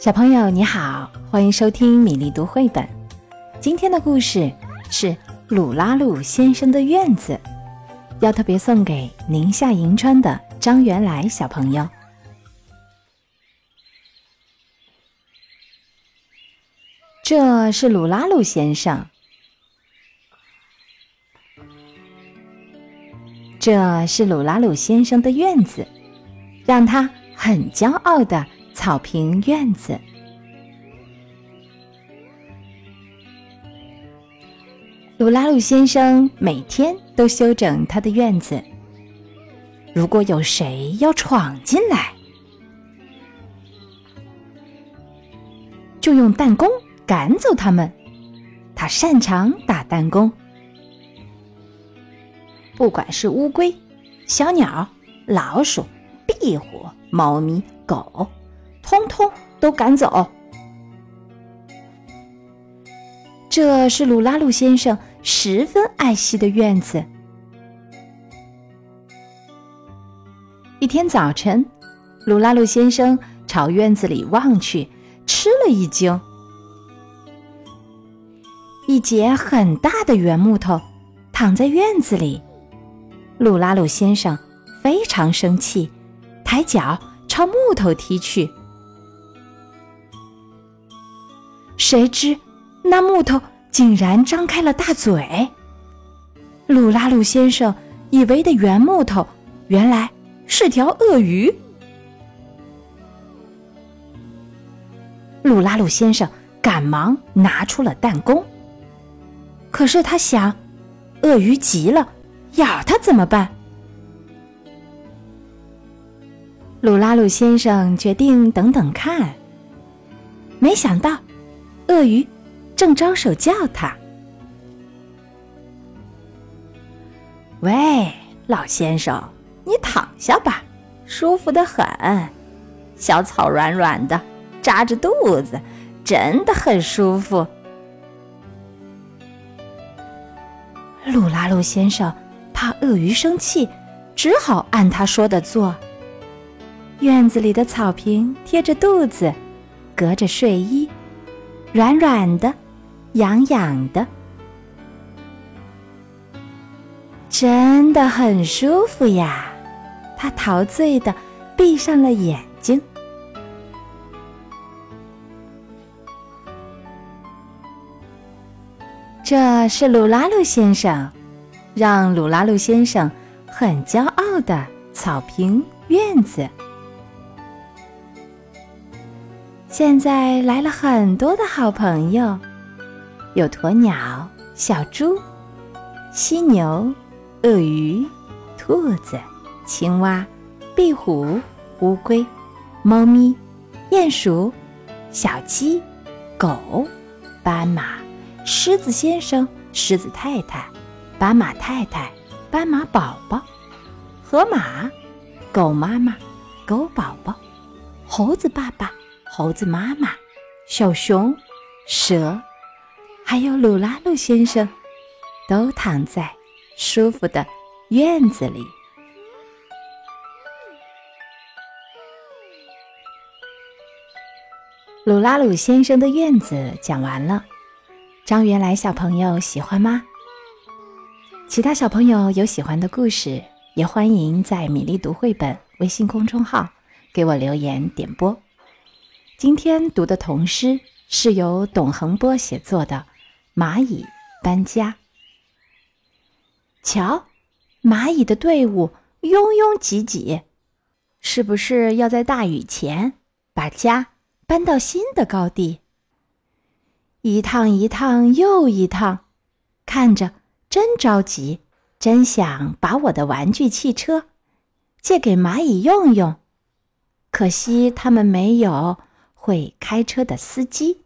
小朋友你好，欢迎收听米粒读绘本。今天的故事是《鲁拉鲁先生的院子》，要特别送给宁夏银川的张元来小朋友。这是鲁拉鲁先生，这是鲁拉鲁先生的院子，让他很骄傲的。草坪院子，鲁拉鲁先生每天都修整他的院子。如果有谁要闯进来，就用弹弓赶走他们。他擅长打弹弓，不管是乌龟、小鸟、老鼠、壁虎、猫咪、狗。通通都赶走。这是鲁拉鲁先生十分爱惜的院子。一天早晨，鲁拉鲁先生朝院子里望去，吃了一惊。一截很大的圆木头躺在院子里，鲁拉鲁先生非常生气，抬脚朝木头踢去。谁知，那木头竟然张开了大嘴。鲁拉鲁先生以为的圆木头，原来是条鳄鱼。鲁拉鲁先生赶忙拿出了弹弓。可是他想，鳄鱼急了，咬他怎么办？鲁拉鲁先生决定等等看。没想到。鳄鱼正招手叫他：“喂，老先生，你躺下吧，舒服的很。小草软软的，扎着肚子，真的很舒服。”鲁拉鲁先生怕鳄鱼生气，只好按他说的做。院子里的草坪贴着肚子，隔着睡衣。软软的，痒痒的，真的很舒服呀！他陶醉的闭上了眼睛。这是鲁拉鲁先生，让鲁拉鲁先生很骄傲的草坪院子。现在来了很多的好朋友，有鸵鸟、小猪、犀牛、鳄鱼、兔子、青蛙、壁虎、乌龟、猫咪、鼹鼠、小鸡、狗、斑马、狮子先生、狮子太太、斑马太太、斑马宝宝、河马、狗妈妈、狗宝宝、猴子爸爸。猴子妈妈、小熊、蛇，还有鲁拉鲁先生，都躺在舒服的院子里。鲁拉鲁先生的院子讲完了，张元来小朋友喜欢吗？其他小朋友有喜欢的故事，也欢迎在米粒读绘本微信公众号给我留言点播。今天读的童诗是由董恒波写作的《蚂蚁搬家》。瞧，蚂蚁的队伍拥拥挤挤，是不是要在大雨前把家搬到新的高地？一趟一趟又一趟，看着真着急，真想把我的玩具汽车借给蚂蚁用用，可惜他们没有。会开车的司机。